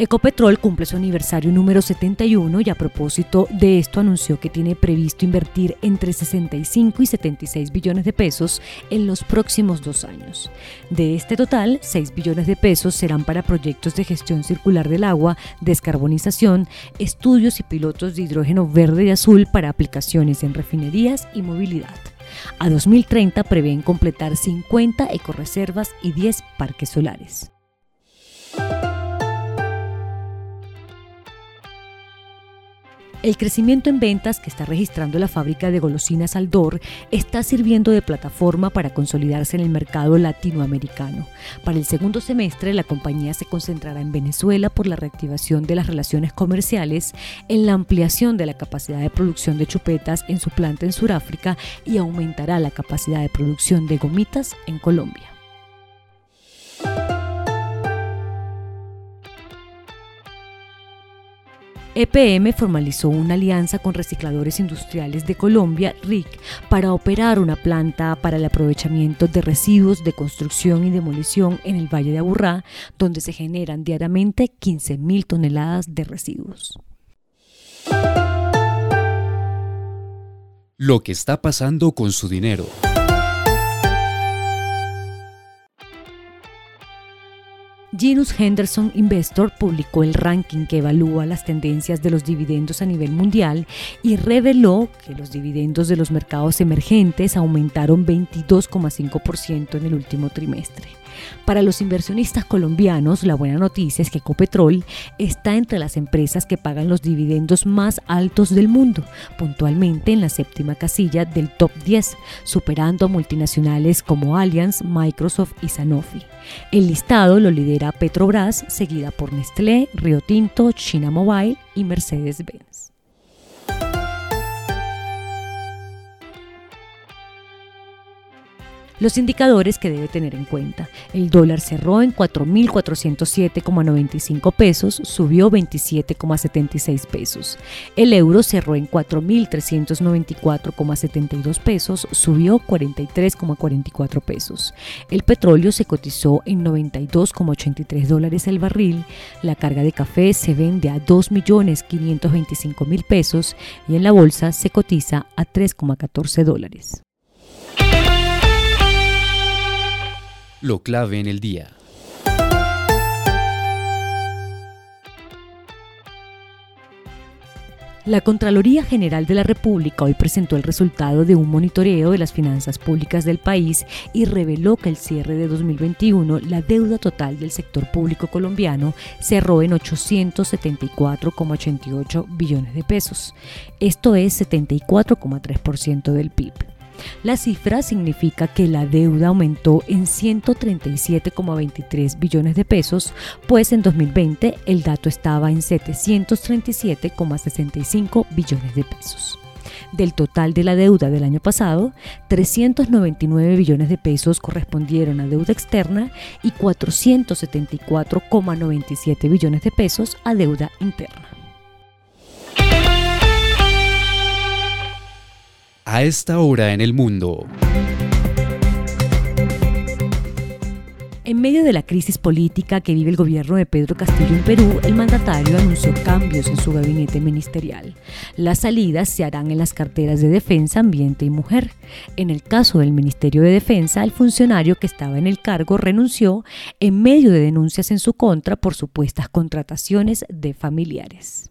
Ecopetrol cumple su aniversario número 71 y a propósito de esto anunció que tiene previsto invertir entre 65 y 76 billones de pesos en los próximos dos años. De este total, 6 billones de pesos serán para proyectos de gestión circular del agua, descarbonización, estudios y pilotos de hidrógeno verde y azul para aplicaciones en refinerías y movilidad. A 2030 prevén completar 50 ecoreservas y 10 parques solares. El crecimiento en ventas que está registrando la fábrica de golosinas Aldor está sirviendo de plataforma para consolidarse en el mercado latinoamericano. Para el segundo semestre, la compañía se concentrará en Venezuela por la reactivación de las relaciones comerciales, en la ampliación de la capacidad de producción de chupetas en su planta en Sudáfrica y aumentará la capacidad de producción de gomitas en Colombia. EPM formalizó una alianza con Recicladores Industriales de Colombia, RIC, para operar una planta para el aprovechamiento de residuos de construcción y demolición en el Valle de Aburrá, donde se generan diariamente 15.000 toneladas de residuos. Lo que está pasando con su dinero. Genus Henderson Investor publicó el ranking que evalúa las tendencias de los dividendos a nivel mundial y reveló que los dividendos de los mercados emergentes aumentaron 22,5% en el último trimestre. Para los inversionistas colombianos, la buena noticia es que Ecopetrol está entre las empresas que pagan los dividendos más altos del mundo, puntualmente en la séptima casilla del top 10, superando a multinacionales como Allianz, Microsoft y Sanofi. El listado lo lidera Petrobras, seguida por Nestlé, Rio Tinto, China Mobile y Mercedes-Benz. Los indicadores que debe tener en cuenta. El dólar cerró en 4.407,95 pesos, subió 27,76 pesos. El euro cerró en 4.394,72 pesos, subió 43,44 pesos. El petróleo se cotizó en 92,83 dólares el barril. La carga de café se vende a 2.525.000 pesos y en la bolsa se cotiza a 3,14 dólares. Lo clave en el día. La Contraloría General de la República hoy presentó el resultado de un monitoreo de las finanzas públicas del país y reveló que el cierre de 2021 la deuda total del sector público colombiano cerró en 874,88 billones de pesos. Esto es 74,3% del PIB. La cifra significa que la deuda aumentó en 137,23 billones de pesos, pues en 2020 el dato estaba en 737,65 billones de pesos. Del total de la deuda del año pasado, 399 billones de pesos correspondieron a deuda externa y 474,97 billones de pesos a deuda interna. A esta hora en el mundo. En medio de la crisis política que vive el gobierno de Pedro Castillo en Perú, el mandatario anunció cambios en su gabinete ministerial. Las salidas se harán en las carteras de Defensa, Ambiente y Mujer. En el caso del Ministerio de Defensa, el funcionario que estaba en el cargo renunció en medio de denuncias en su contra por supuestas contrataciones de familiares.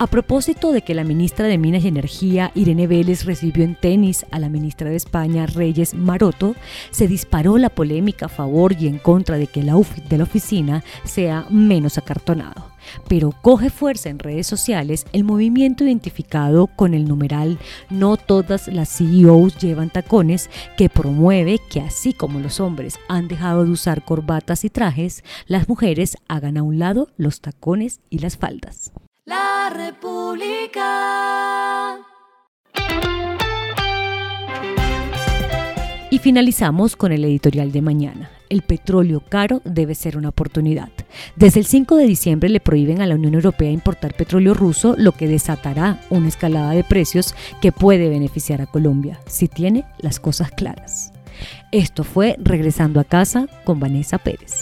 A propósito de que la ministra de Minas y Energía, Irene Vélez, recibió en tenis a la ministra de España, Reyes Maroto, se disparó la polémica a favor y en contra de que el outfit de la oficina sea menos acartonado. Pero coge fuerza en redes sociales el movimiento identificado con el numeral No todas las CEOs llevan tacones, que promueve que así como los hombres han dejado de usar corbatas y trajes, las mujeres hagan a un lado los tacones y las faldas. La República. Y finalizamos con el editorial de mañana. El petróleo caro debe ser una oportunidad. Desde el 5 de diciembre le prohíben a la Unión Europea importar petróleo ruso, lo que desatará una escalada de precios que puede beneficiar a Colombia, si tiene las cosas claras. Esto fue Regresando a casa con Vanessa Pérez.